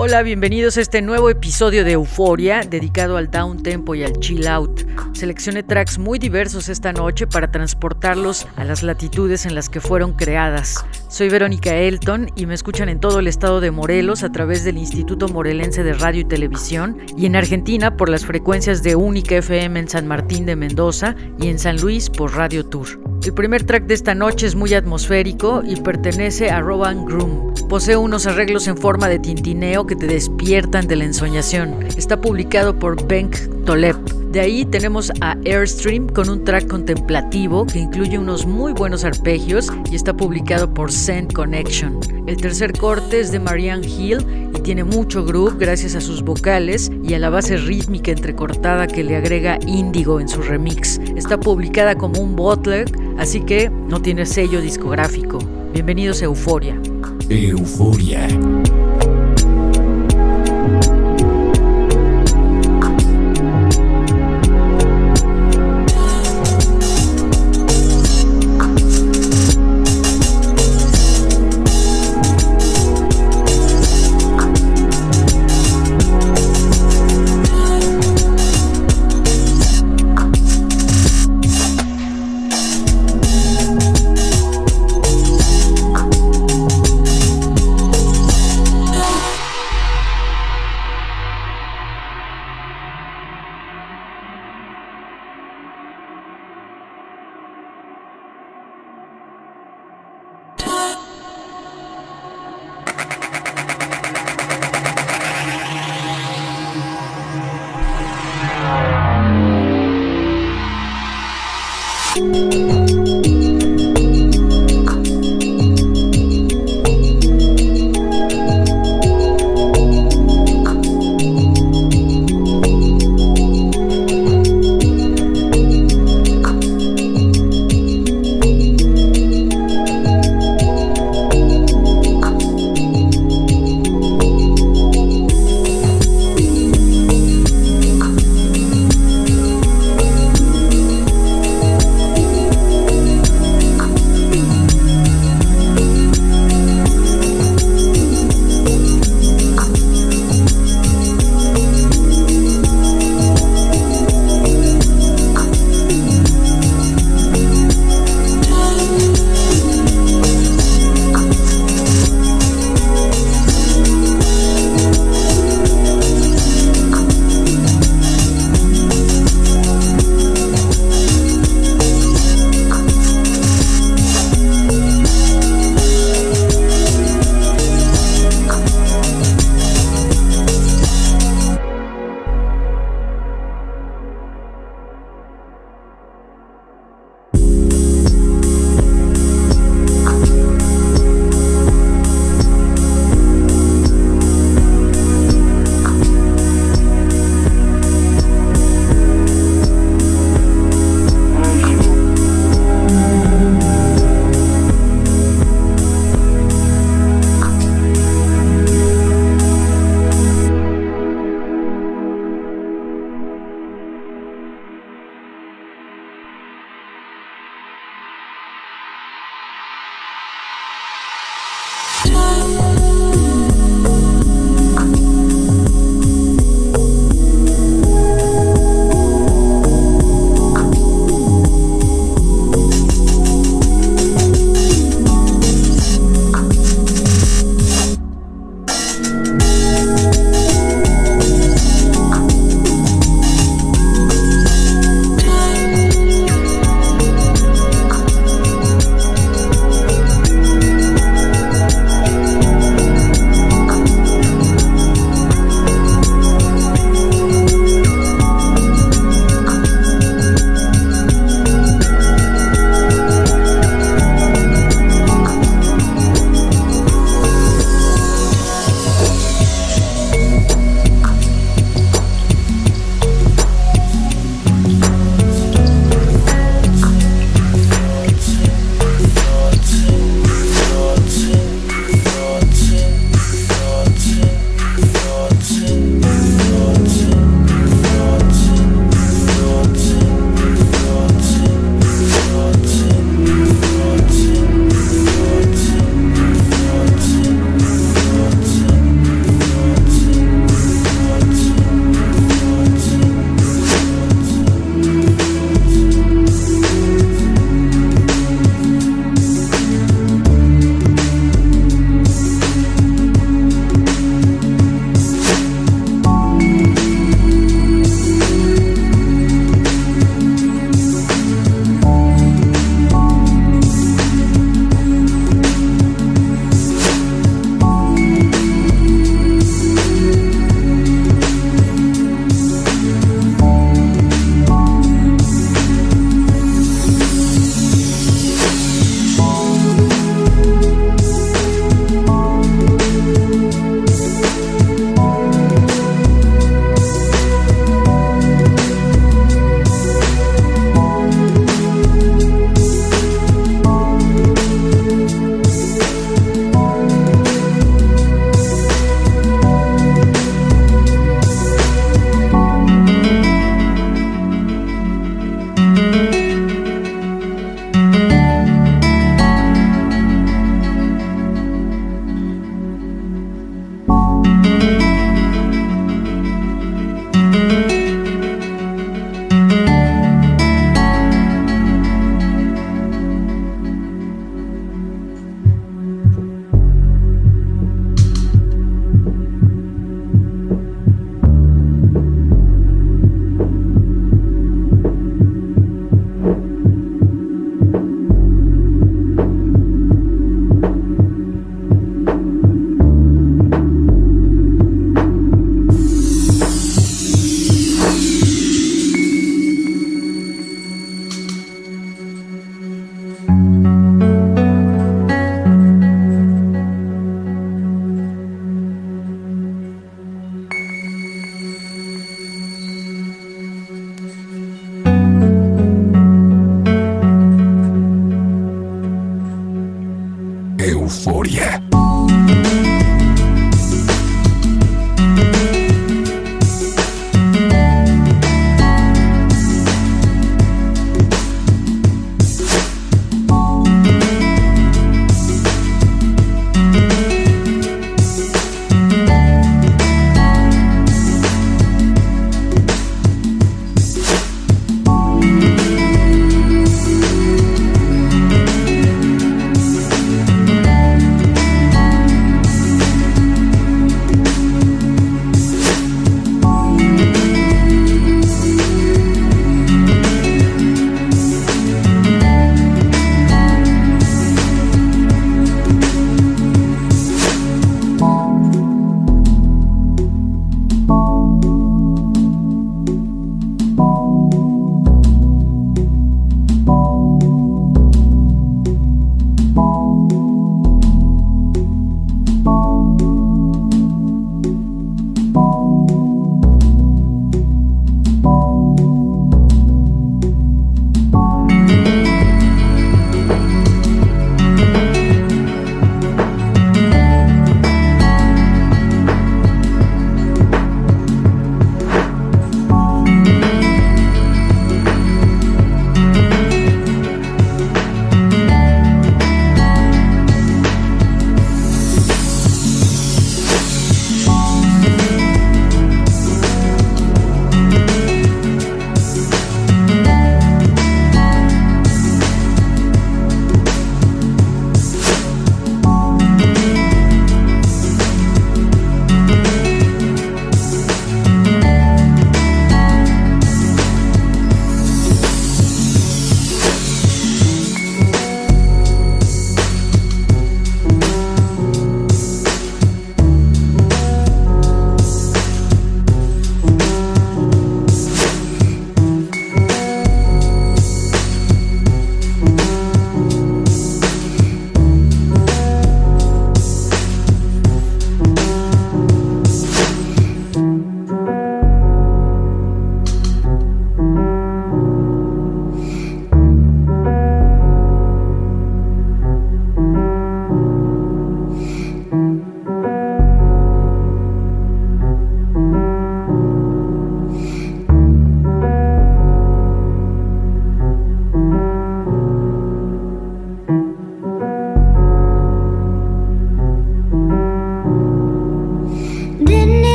Hola, bienvenidos a este nuevo episodio de Euforia dedicado al down tempo y al chill out. Seleccioné tracks muy diversos esta noche para transportarlos a las latitudes en las que fueron creadas. Soy Verónica Elton y me escuchan en todo el estado de Morelos a través del Instituto Morelense de Radio y Televisión y en Argentina por las frecuencias de Única FM en San Martín de Mendoza y en San Luis por Radio Tour. El primer track de esta noche es muy atmosférico y pertenece a Rowan Groom. Posee unos arreglos en forma de tintineo que te despiertan de la ensoñación. Está publicado por Benk Tolep. De ahí tenemos a Airstream con un track contemplativo que incluye unos muy buenos arpegios y está publicado por Send Connection. El tercer corte es de Marianne Hill y tiene mucho groove gracias a sus vocales y a la base rítmica entrecortada que le agrega Índigo en su remix. Está publicada como un bootleg, así que no tiene sello discográfico. Bienvenidos a Euforia. Euforia.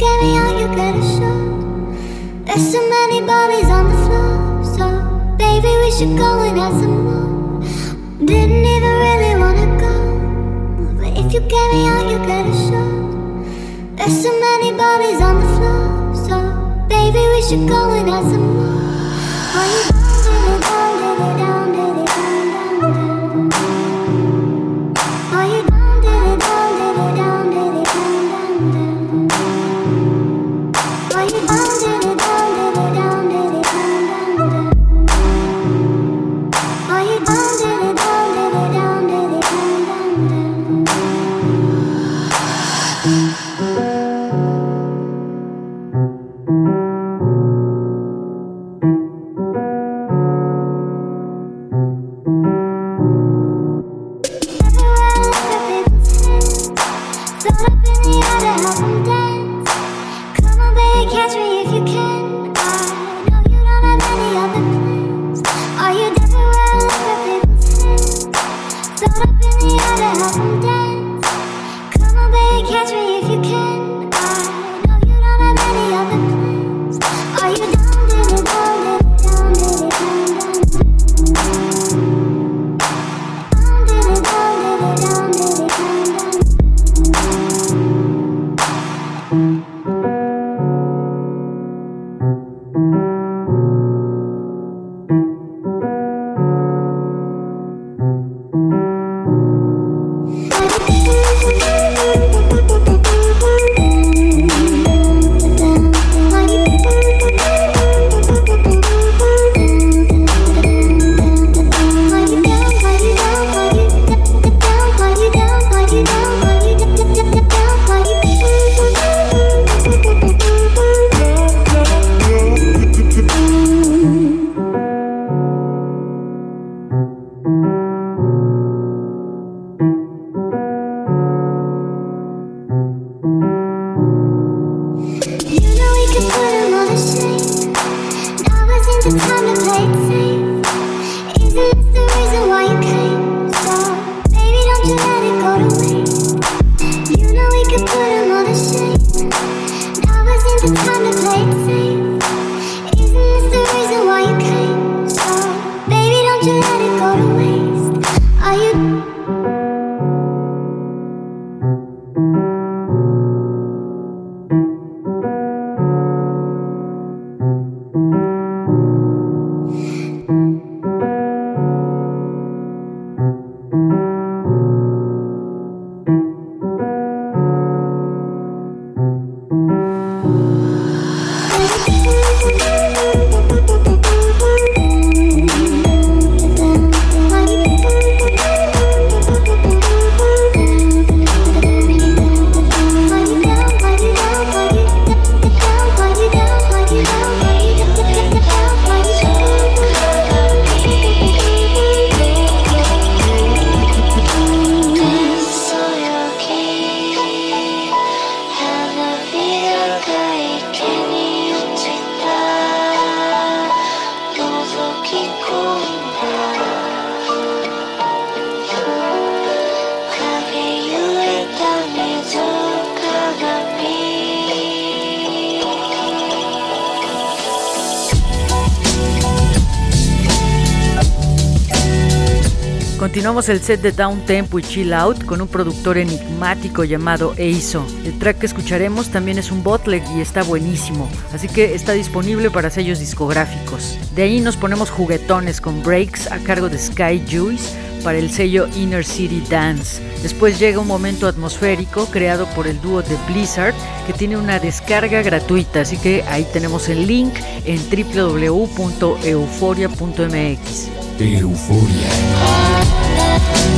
you gotta show. There's so many bodies on the floor, so baby, we should go and have some more. Didn't even really wanna go, but if you carry you gotta show, there's so many bodies on the floor, so baby, we should go you down, down, down, down. Continuamos el set de Down Tempo y Chill Out con un productor enigmático llamado Eizo. El track que escucharemos también es un bootleg y está buenísimo, así que está disponible para sellos discográficos. De ahí nos ponemos juguetones con breaks a cargo de Sky Juice para el sello Inner City Dance. Después llega un momento atmosférico creado por el dúo de Blizzard que tiene una descarga gratuita, así que ahí tenemos el link en www.euforia.mx. Euforia. To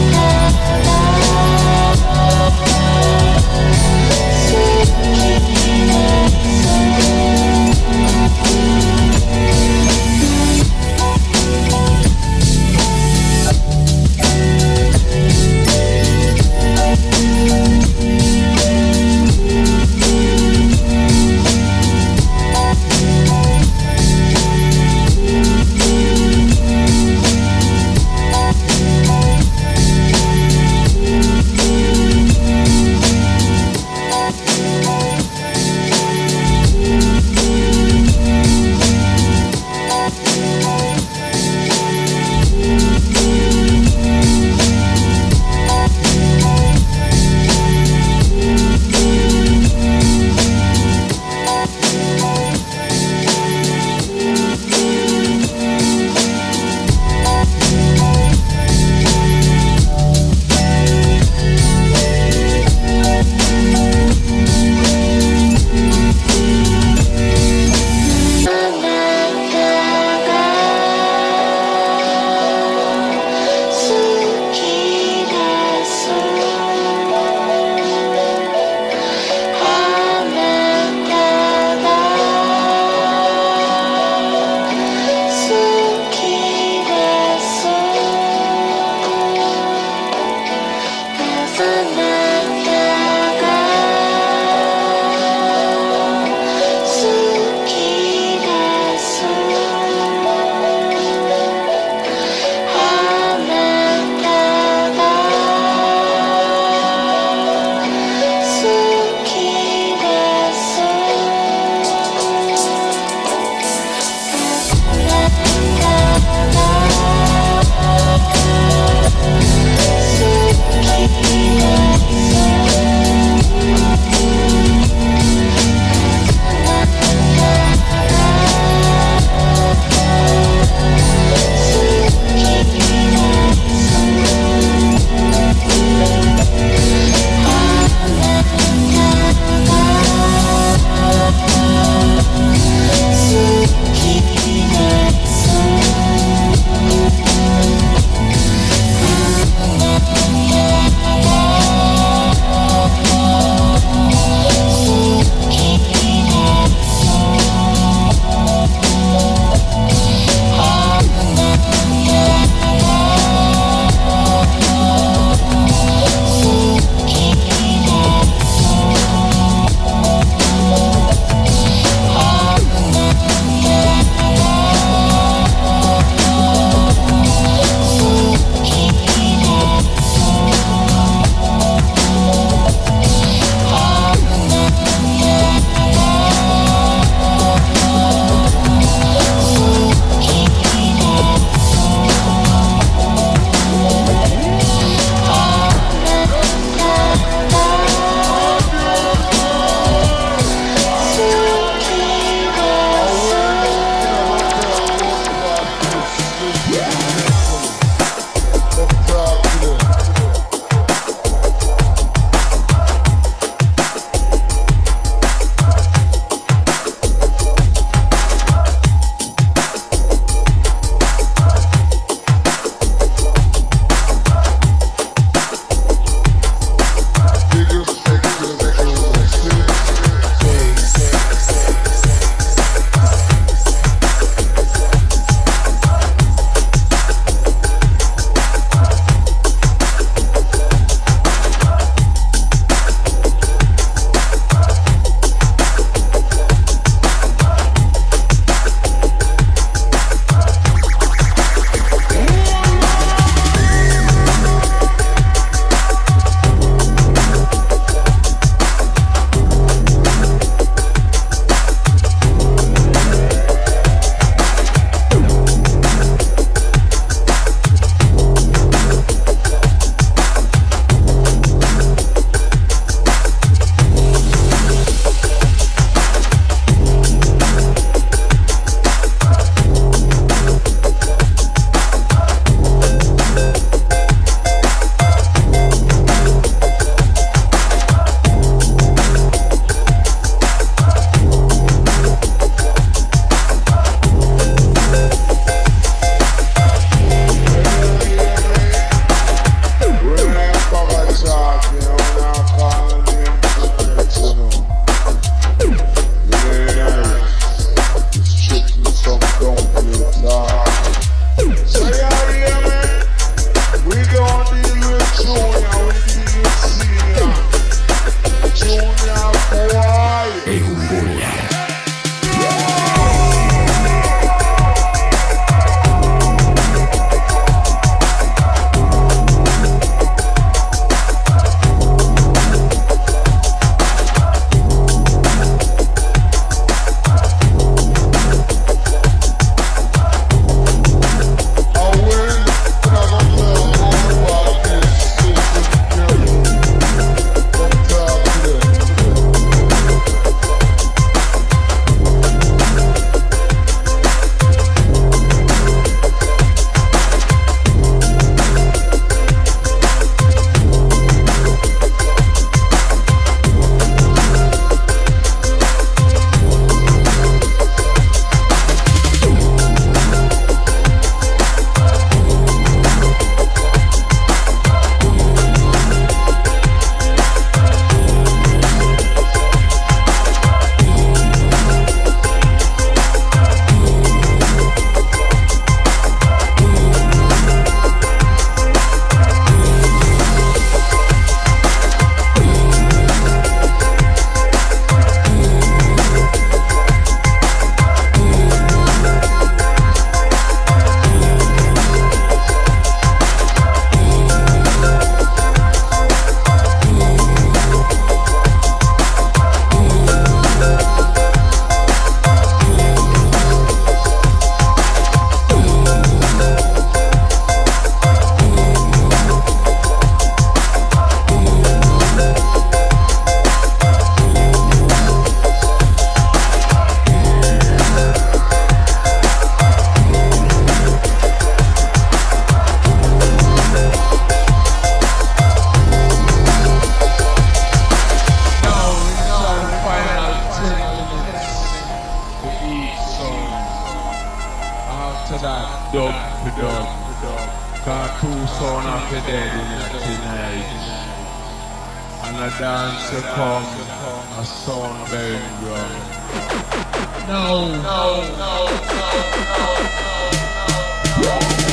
a dancer come, a son bearing drum. No, no, no, no, no, no.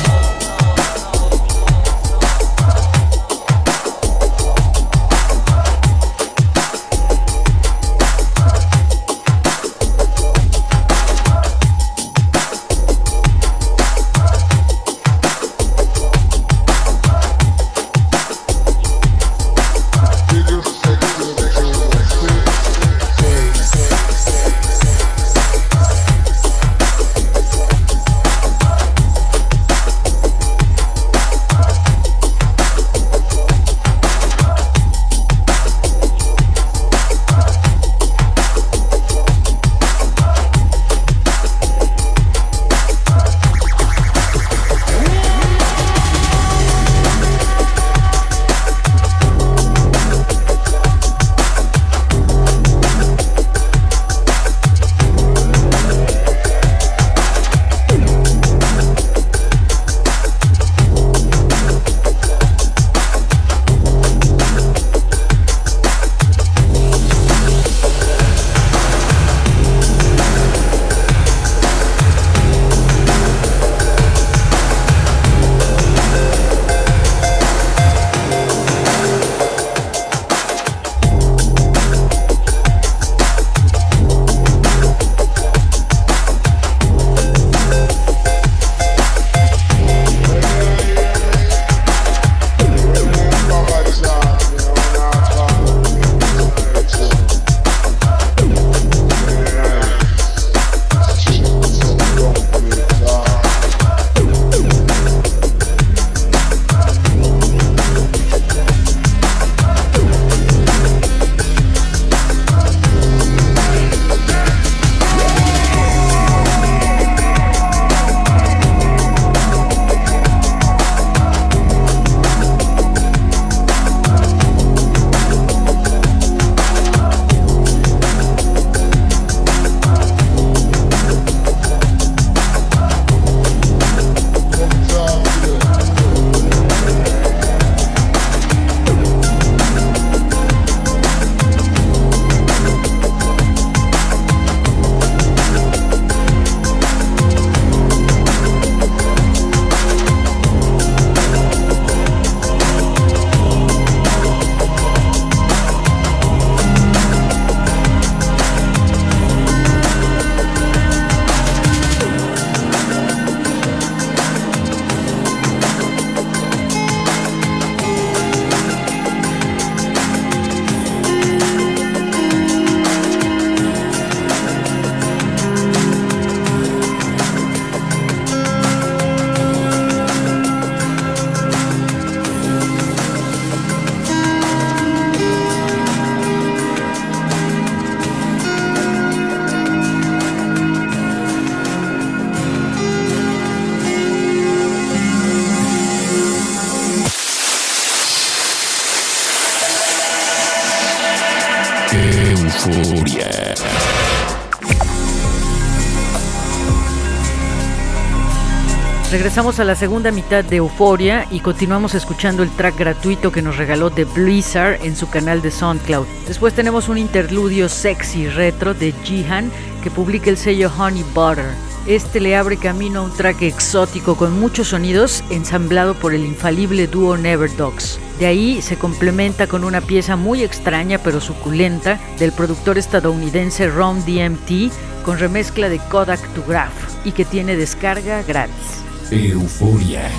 Regresamos a la segunda mitad de Euforia y continuamos escuchando el track gratuito que nos regaló The Blizzard en su canal de SoundCloud. Después tenemos un interludio sexy retro de Jihan que publica el sello Honey Butter. Este le abre camino a un track exótico con muchos sonidos ensamblado por el infalible dúo Never Dogs. De ahí se complementa con una pieza muy extraña pero suculenta del productor estadounidense Ron DMT con remezcla de Kodak to Graph y que tiene descarga gratis. Euforia.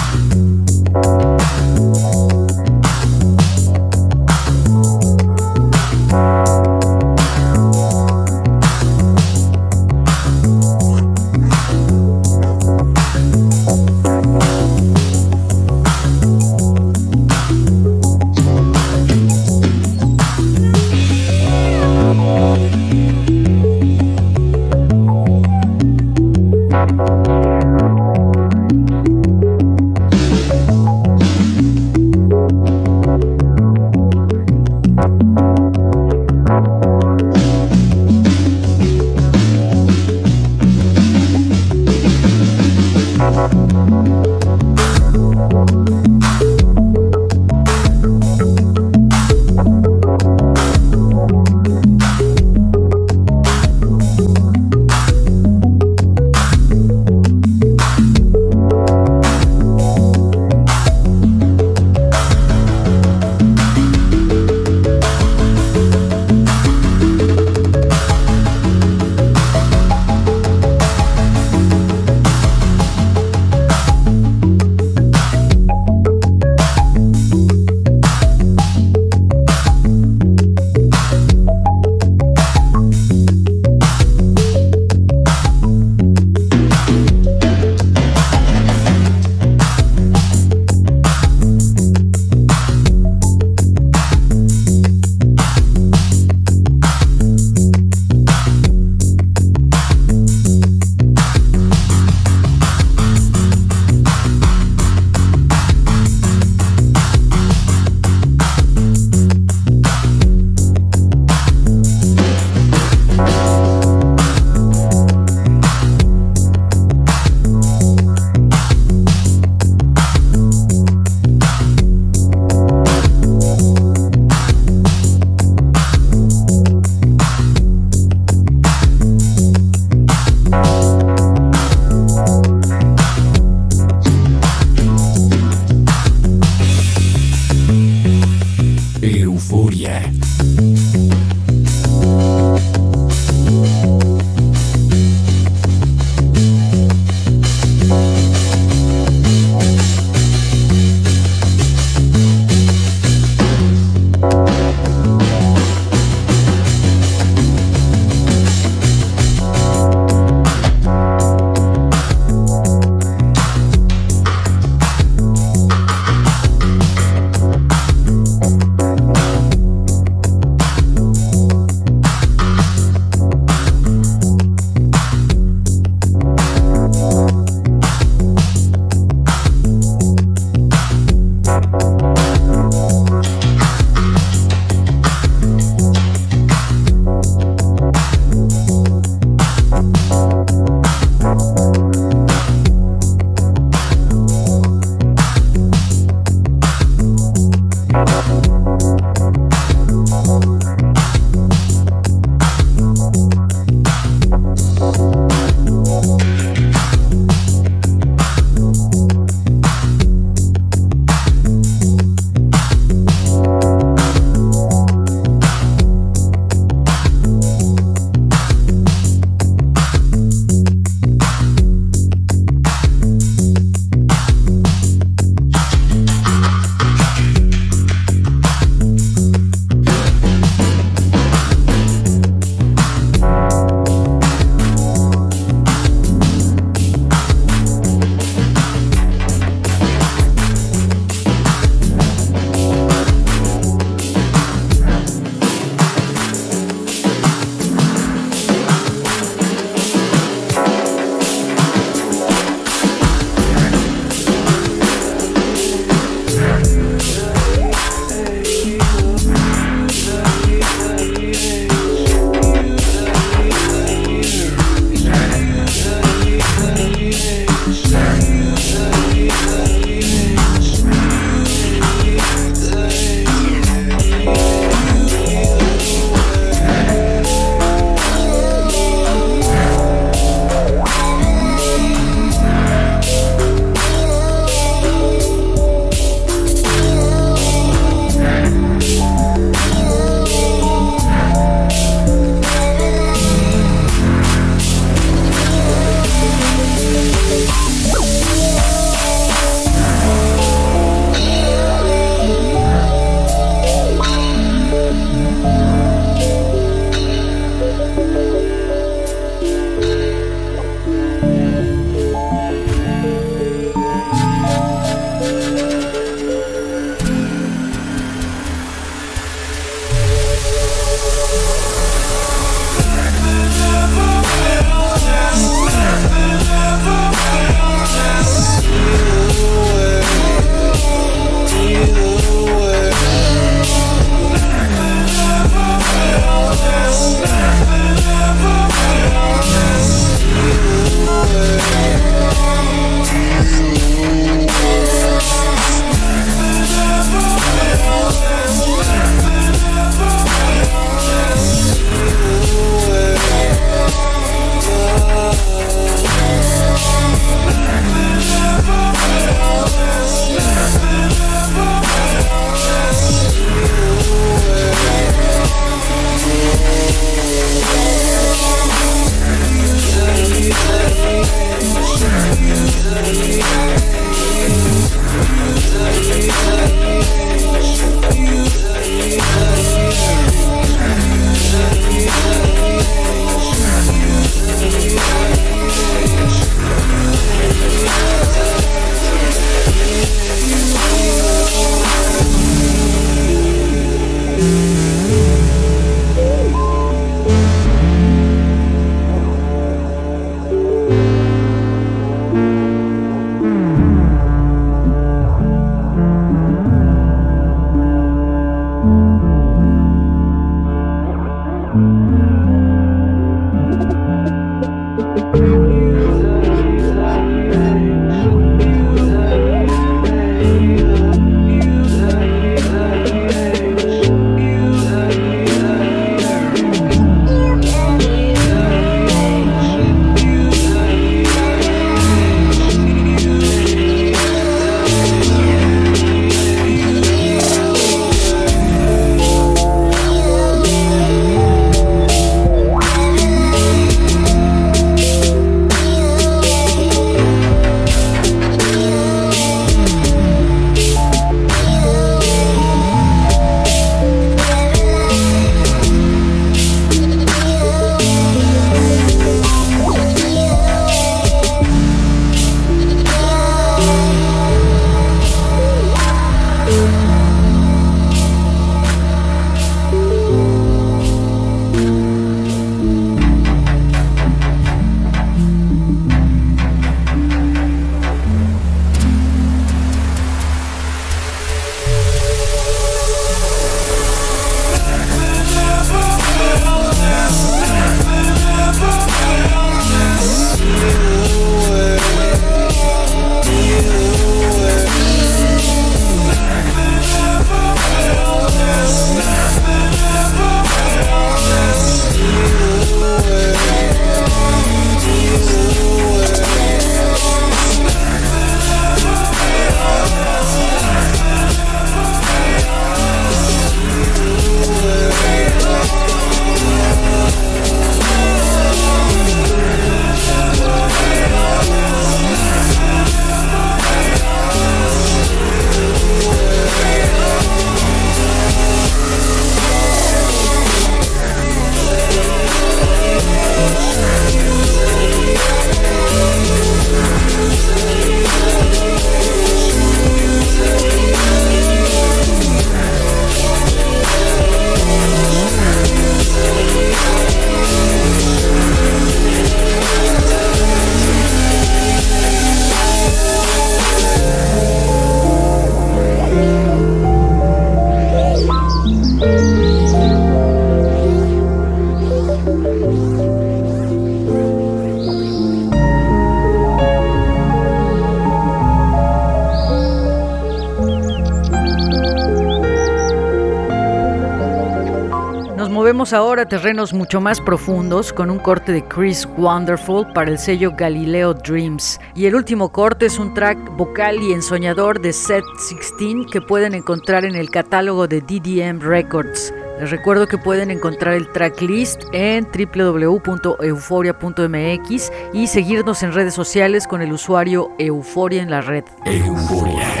Ahora terrenos mucho más profundos con un corte de Chris Wonderful para el sello Galileo Dreams. Y el último corte es un track vocal y ensoñador de Set 16 que pueden encontrar en el catálogo de DDM Records. Les recuerdo que pueden encontrar el tracklist en www.euforia.mx y seguirnos en redes sociales con el usuario Euforia en la red. Euforia.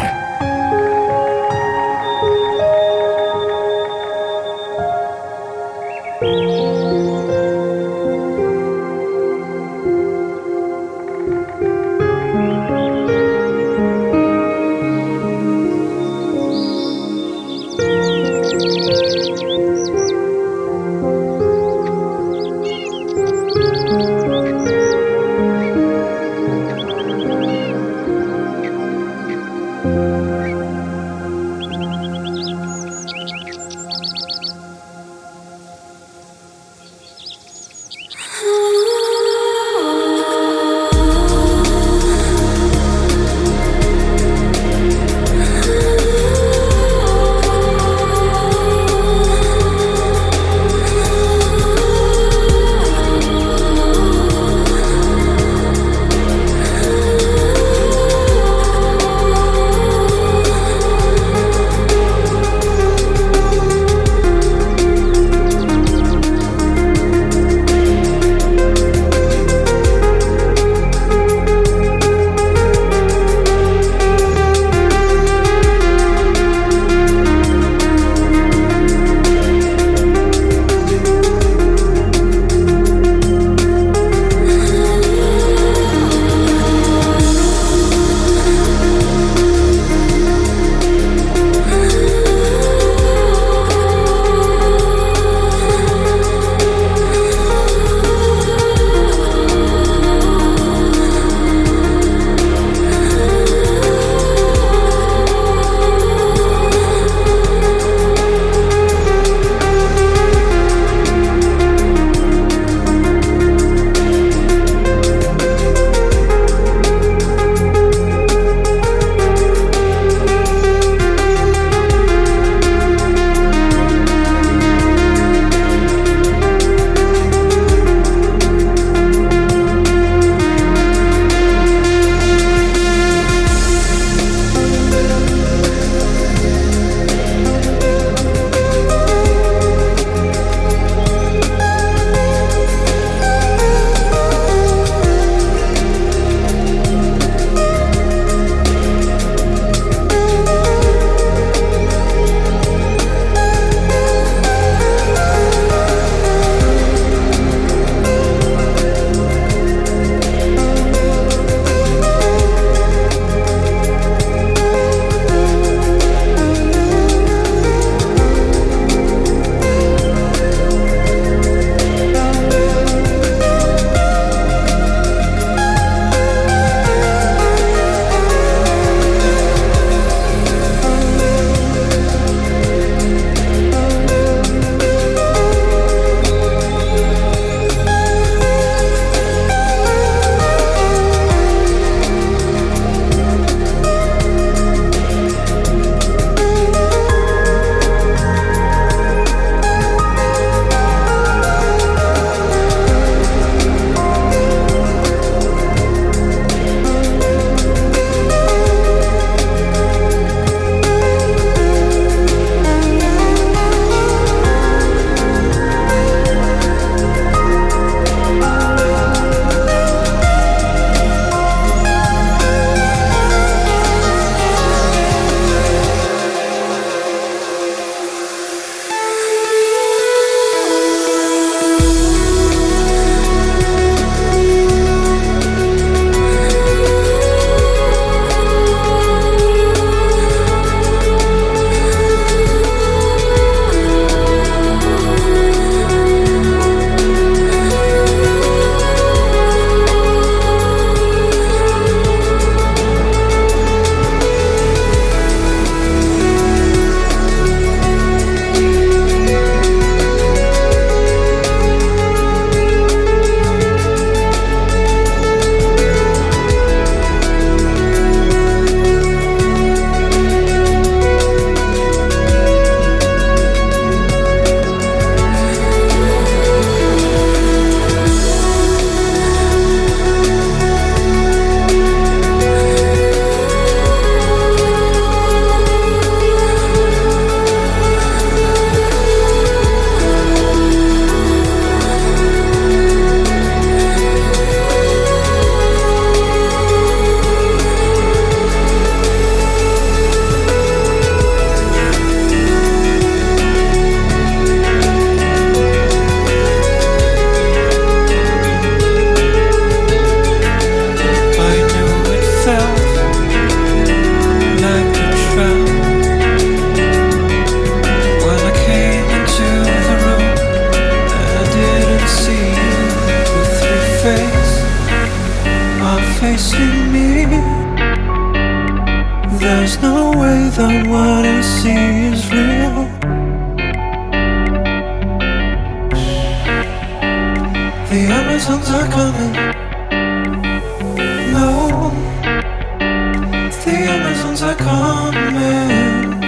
Amazons are coming.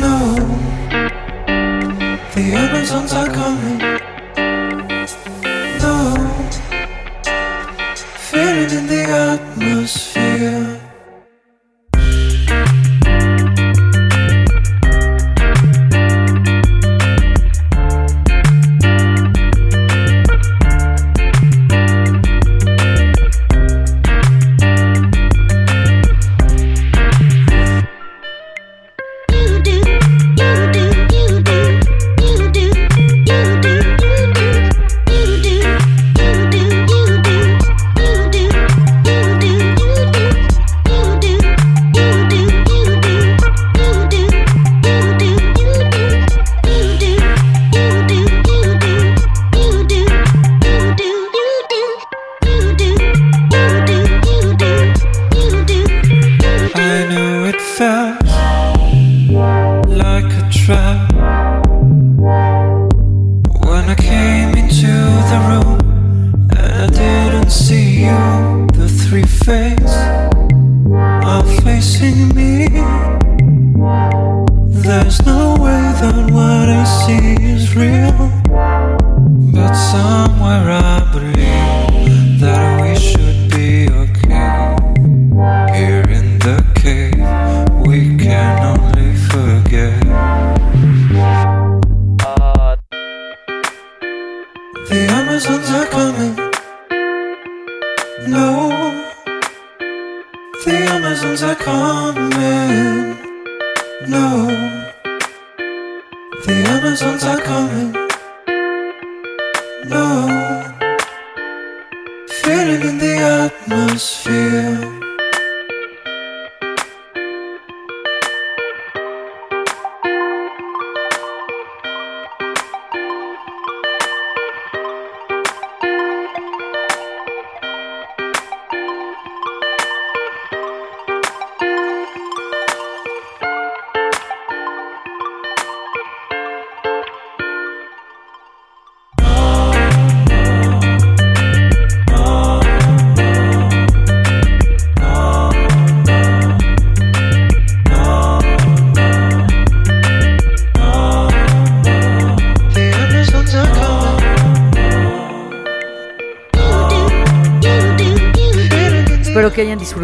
No, the Amazons are coming. The Amazons are coming. No, the Amazons are coming.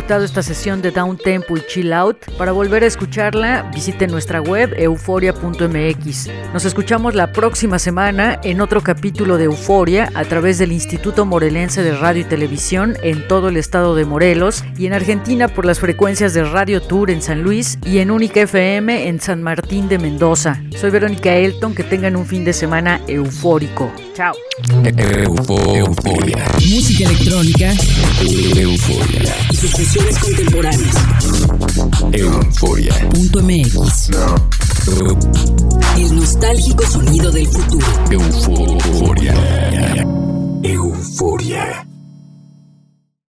Esta sesión de Down Tempo y Chill Out. Para volver a escucharla, visiten nuestra web euforia.mx. Nos escuchamos la próxima semana en otro capítulo de Euforia a través del Instituto Morelense de Radio y Televisión en todo el estado de Morelos y en Argentina por las frecuencias de Radio Tour en San Luis y en Única FM en San Martín de Mendoza. Soy Verónica Elton, que tengan un fin de semana eufórico. Chao. Eufo- Euforia. Música electrónica Euforia. y sus fusiones contemporáneas. Euforia. Punto MX. El nostálgico sonido del futuro. Euforia. Euforia.